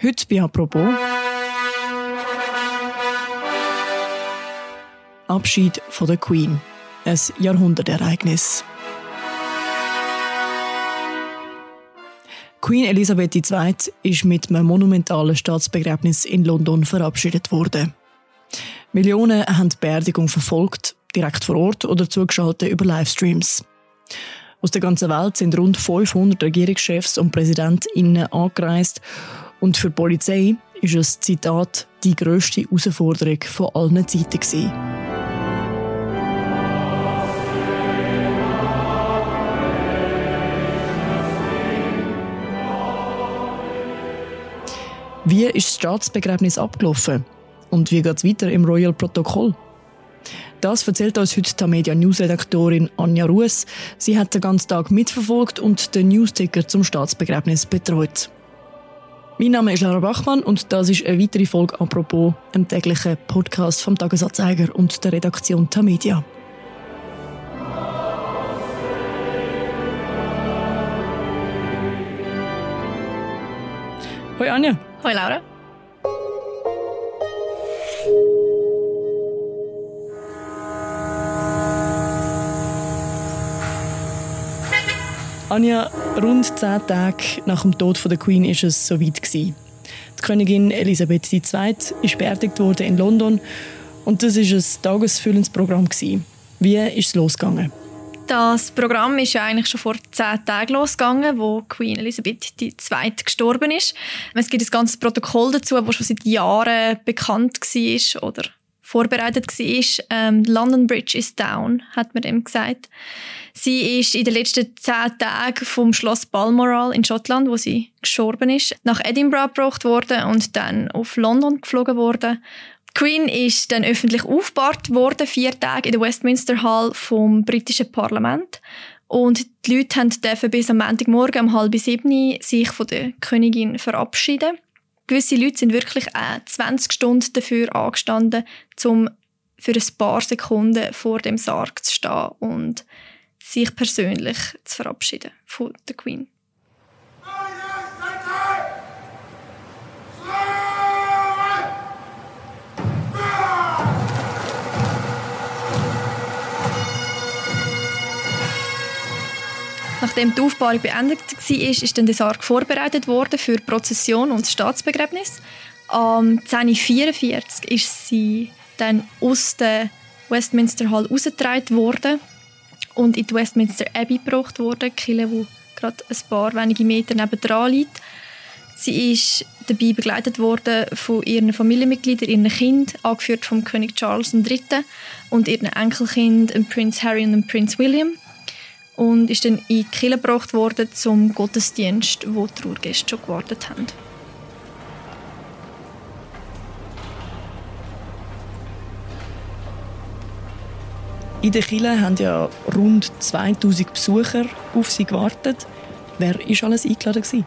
Heute bei «Apropos» Abschied von der Queen. Ein Jahrhundertereignis. Queen Elisabeth II. ist mit einem monumentalen Staatsbegräbnis in London verabschiedet worden. Millionen haben die Beerdigung verfolgt, direkt vor Ort oder zugeschaltet über Livestreams. Aus der ganzen Welt sind rund 500 Regierungschefs und PräsidentInnen angereist und für die Polizei ist es, Zitat, die grösste Herausforderung von allen Zeiten gewesen. Wie ist das Staatsbegräbnis abgelaufen? Und wie geht es weiter im Royal Protokoll? Das erzählt uns heute die Media News-Redaktorin Anja Ruess. Sie hat den ganzen Tag mitverfolgt und den Newsticker zum Staatsbegräbnis betreut. Mein Name ist Lara Bachmann und das ist eine weitere Folge apropos einem täglichen Podcast vom Tagesanzeiger und der Redaktion Tamedia. Hoi Anja. Hoi Laura. Anja, rund zehn Tage nach dem Tod der Queen ist es soweit. Die Königin Elisabeth II. ist beerdigt worden in London und das ist ein tagesfüllendes Programm. Wie ist es losgegangen? Das Programm ist ja eigentlich schon vor zehn Tagen losgegangen, wo Queen Elizabeth II. gestorben ist. Es gibt ein ganzes Protokoll dazu, das schon seit Jahren bekannt war oder vorbereitet war. Ähm, London Bridge is down, hat man dem gesagt. Sie ist in den letzten zehn Tagen vom Schloss Balmoral in Schottland, wo sie gestorben ist, nach Edinburgh gebracht worden und dann auf London geflogen worden. Queen ist dann öffentlich aufgebahrt worden, vier Tage in der Westminster Hall vom britischen Parlament. Und die Leute dürfen bis am Montagmorgen um halb sieben sich von der Königin verabschieden. Gewisse Leute sind wirklich auch 20 Stunden dafür angestanden, um für ein paar Sekunden vor dem Sarg zu stehen und sich persönlich zu verabschieden von der Queen. Nachdem die Aufbahrung beendet war, ist dann der Sarg vorbereitet worden für die Prozession und das Staatsbegräbnis. Am 10.44 Uhr ist sie dann aus der Westminster Hall rausgetragen worden und in die Westminster Abbey gebracht worden, Kille, wo gerade ein paar wenige Meter nebenan liegt. Sie ist dabei begleitet worden von ihren Familienmitgliedern, ihren Kind, angeführt vom König Charles III. und ihren Enkelkind, Prinz Harry und Prinz William. Und ist dann in die Kirche gebracht worden zum Gottesdienst, wo die Trauergäste schon gewartet haben. In der Kille haben ja rund 2000 Besucher auf sie gewartet. Wer war alles eingeladen? Gewesen?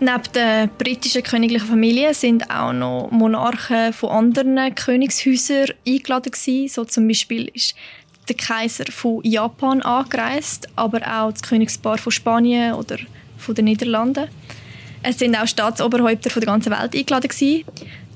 Neben der britischen königlichen Familie sind auch noch Monarchen von anderen Königshäusern eingeladen gewesen. So zum Beispiel ist der Kaiser von Japan angereist, aber auch das Königspaar von Spanien oder von den Niederlanden. Es sind auch Staatsoberhäupter von der ganzen Welt eingeladen gewesen.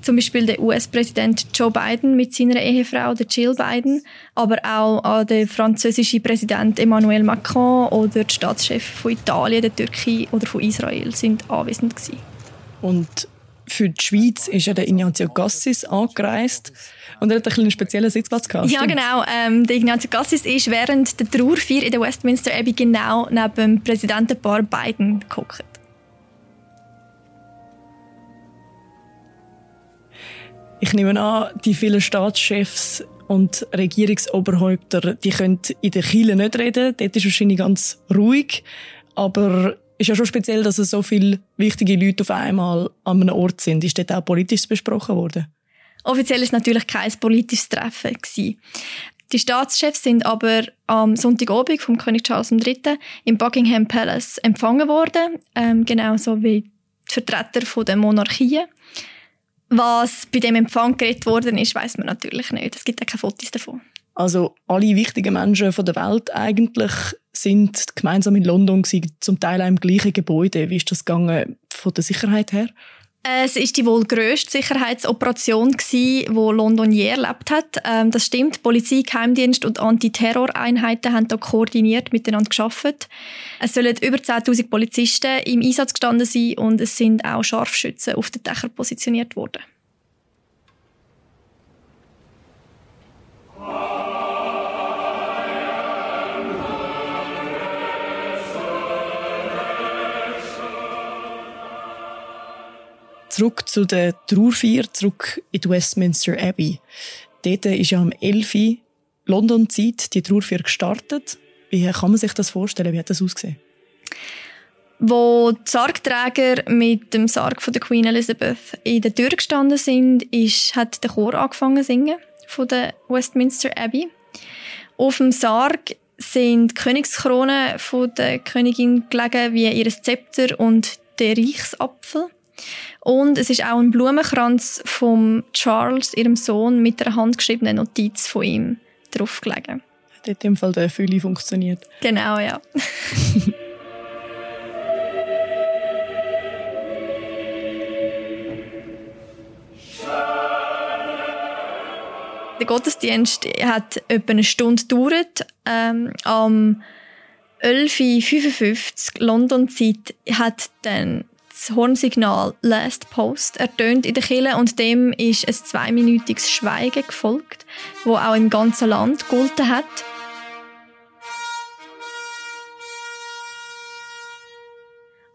Zum Beispiel der US-Präsident Joe Biden mit seiner Ehefrau, der Jill Biden, aber auch der französische Präsident Emmanuel Macron oder der Staatschef von Italien, der Türkei oder von Israel sind anwesend gewesen. Und für die Schweiz ist ja der Ignazio Gassis angereist und er hat einen speziellen Sitzplatz gehabt. Ja, genau. Ähm, der Ignazio Gassis ist während der Trauerfeier in der Westminster Abbey genau neben dem Präsidentenpaar Biden geguckt. Ich nehme an, die vielen Staatschefs und Regierungsoberhäupter, die können in der Kille nicht reden. Dort ist es wahrscheinlich ganz ruhig. Aber ist ja schon speziell, dass es so viele wichtige Leute auf einmal an einem Ort sind. Ist dort auch politisch besprochen worden? Offiziell ist natürlich kein politisches Treffen Die Staatschefs sind aber am Sonntagabend vom König Charles III. im Buckingham Palace empfangen worden, ähm, genauso wie die Vertreter der Monarchie. Was bei dem Empfang geredet worden ist, weiß man natürlich nicht. Es gibt ja keine Fotos davon. Also alle wichtigen Menschen der Welt eigentlich sind gemeinsam in London gewesen, zum Teil auch im gleichen Gebäude. Wie ist das gegangen von der Sicherheit her? Es ist die wohl grösste Sicherheitsoperation die London je erlebt hat. Ähm, das stimmt. Polizei, Geheimdienst und Antiterroreinheiten haben da koordiniert miteinander geschafft. Es sollen über 10.000 Polizisten im Einsatz gestanden sein und es sind auch Scharfschützen auf den Dächern positioniert worden. Zurück zu der Trauerfeier, zurück in die Westminster Abbey. Dort ist ja am 11. London-Zeit die Trauerfeier gestartet. Wie kann man sich das vorstellen? Wie hat das ausgesehen? Wo die Sargträger mit dem Sarg von der Queen Elizabeth in der Tür gestanden sind, ist, hat der Chor angefangen zu singen von der Westminster Abbey. Auf dem Sarg sind Königskronen von der Königin gelegen, wie ihr Zepter und der Reichsapfel. Und es ist auch ein Blumenkranz von Charles, ihrem Sohn, mit einer handgeschriebenen Notiz von ihm draufgelegen. Hat in dem Fall der Fülle funktioniert. Genau, ja. Der Gottesdienst hat etwa eine Stunde gedauert. Ähm, am 11.55 London-Zeit hat dann das Hornsignal Last Post ertönt in der Kirche und dem ist ein zweiminütiges Schweigen gefolgt, wo auch im ganzen Land gegolten hat.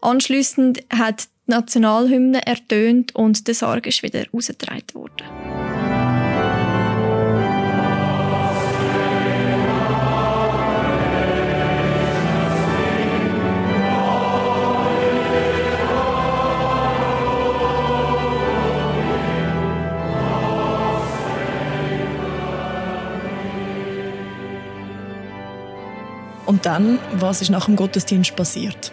Anschließend hat die Nationalhymne ertönt und der Sarg ist wieder rausgetragen worden. Und dann, was ist nach dem Gottesdienst passiert?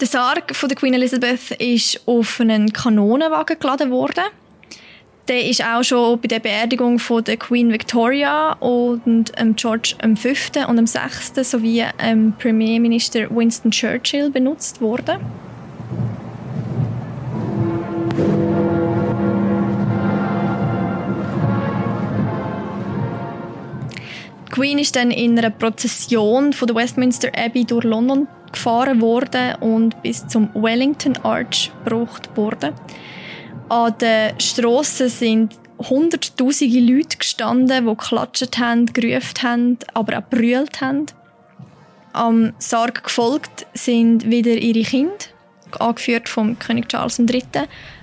Der Sarg von der Queen Elizabeth ist auf einen Kanonenwagen geladen worden. Der ist auch schon bei der Beerdigung von der Queen Victoria und ähm, George V. und 6. sowie ähm, Premierminister Winston Churchill benutzt worden. Queen ist dann in einer Prozession von der Westminster Abbey durch London gefahren worden und bis zum Wellington Arch gebracht worden. An den Strassen sind hunderttausende Leute gestanden, die geklatscht haben, gerufen haben, aber auch brüllt haben. Am Sarg gefolgt sind wieder ihre Kinder, angeführt vom König Charles III.,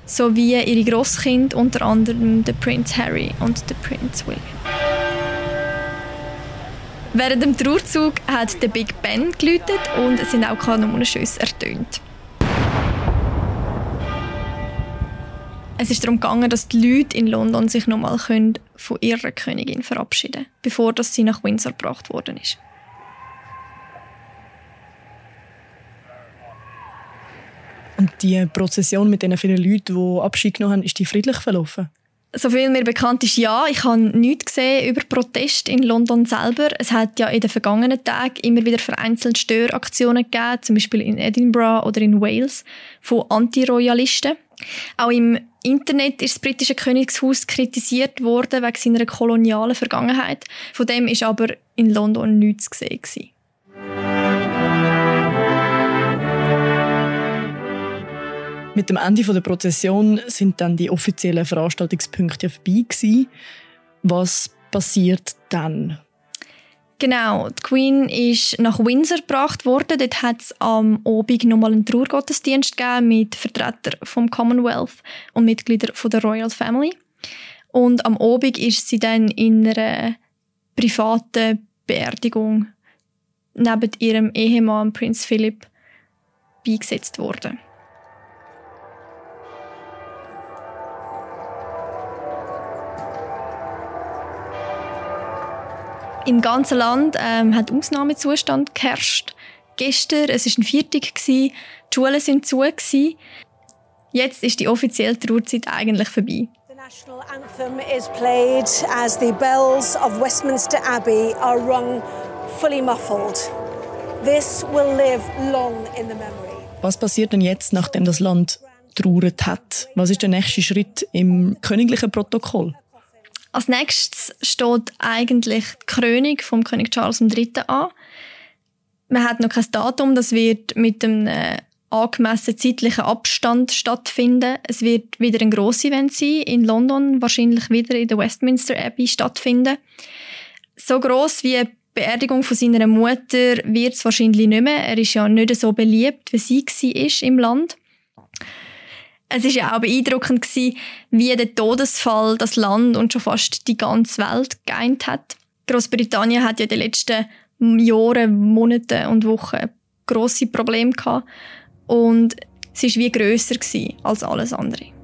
sowie ihre Grosskinder, unter anderem der Prince Harry und der Prince William. Während dem Trauerzug hat der Big Ben geläutet und es sind auch Kanonenschüsse ertönt. Es ist darum gegangen, dass die Leute in London sich nochmal von ihrer Königin verabschieden können, bevor sie nach Windsor gebracht worden ist. Und die Prozession mit den vielen Leuten, die Abschied genommen haben, ist die friedlich verlaufen? Soviel mir bekannt ist, ja. Ich habe nichts gesehen über Protest in London selber. Es hat ja in den vergangenen Tagen immer wieder vereinzelt Störaktionen gegeben, zum Beispiel in Edinburgh oder in Wales, von Antiroyalisten. Auch im Internet ist das britische Königshaus kritisiert worden wegen seiner kolonialen Vergangenheit. Von dem ist aber in London nichts gesehen. Mit dem Ende der Prozession sind dann die offiziellen Veranstaltungspunkte vorbei gewesen. Was passiert dann? Genau, die Queen ist nach Windsor gebracht worden. Dort hat es am Abend nochmal einen Trauergottesdienst gegeben mit Vertretern vom Commonwealth und Mitgliedern der Royal Family. Und am Abend ist sie dann in einer privaten Beerdigung neben ihrem Ehemann Prinz Philip beigesetzt worden. Im ganzen Land ähm, hat Ausnahmezustand geherrscht. Gestern, es war ein Viertag, die Schulen sind zu. Gewesen. Jetzt ist die offizielle Trauerzeit eigentlich vorbei. The national anthem is played as the bells of Westminster Abbey are rung fully muffled. This will live long in the memory. Was passiert denn jetzt, nachdem das Land getrauert hat. Was ist der nächste Schritt im königlichen Protokoll? Als nächstes steht eigentlich die Krönung vom König Charles III. an. Man hat noch kein Datum, das wird mit einem äh, angemessenen zeitlichen Abstand stattfinden. Es wird wieder ein grosses Event sein, in London, wahrscheinlich wieder in der Westminster Abbey stattfinden. So gross wie die Beerdigung von seiner Mutter wird es wahrscheinlich nicht mehr. Er ist ja nicht so beliebt, wie sie war im Land. Es ist ja auch beeindruckend gewesen, wie der Todesfall das Land und schon fast die ganze Welt geeint hat. Großbritannien hat ja in den letzten Jahren, Monaten und Wochen große Probleme gehabt und es ist wie grösser als alles andere.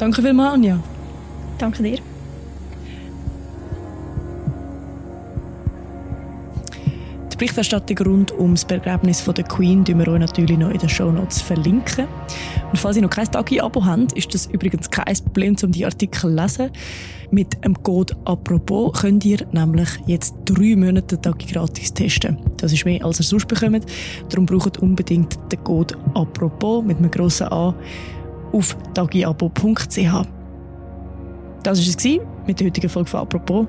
Danke vielmals, Anja. Danke dir. Die Berichterstattung rund um das Begräbnis von der Queen verlinken wir euch natürlich noch in den Show Notes verlinken. Und falls ihr noch kein Tagi-Abo habt, ist das übrigens kein Problem, um die Artikel zu lesen. Mit dem Code «Apropos» könnt ihr nämlich jetzt drei Monate Tagi gratis testen. Das ist mehr, als ihr sonst bekommt. Darum braucht unbedingt den Code «Apropos» mit einem grossen A auf tagiabo.ch. Das war es mit der heutigen Folge von «Apropos».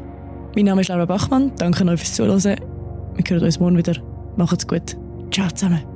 Mein Name ist Laura Bachmann. Danke euch fürs Zuhören. Wir hören uns morgen wieder. Macht's gut. Ciao zusammen.